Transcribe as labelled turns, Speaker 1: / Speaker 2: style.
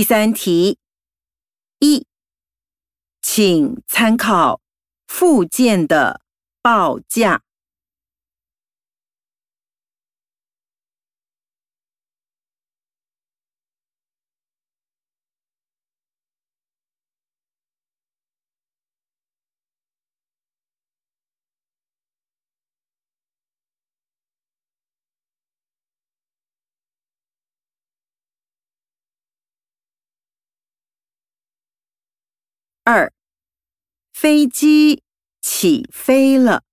Speaker 1: 第三题，一，请参考附件的报价。二，飞机起飞了。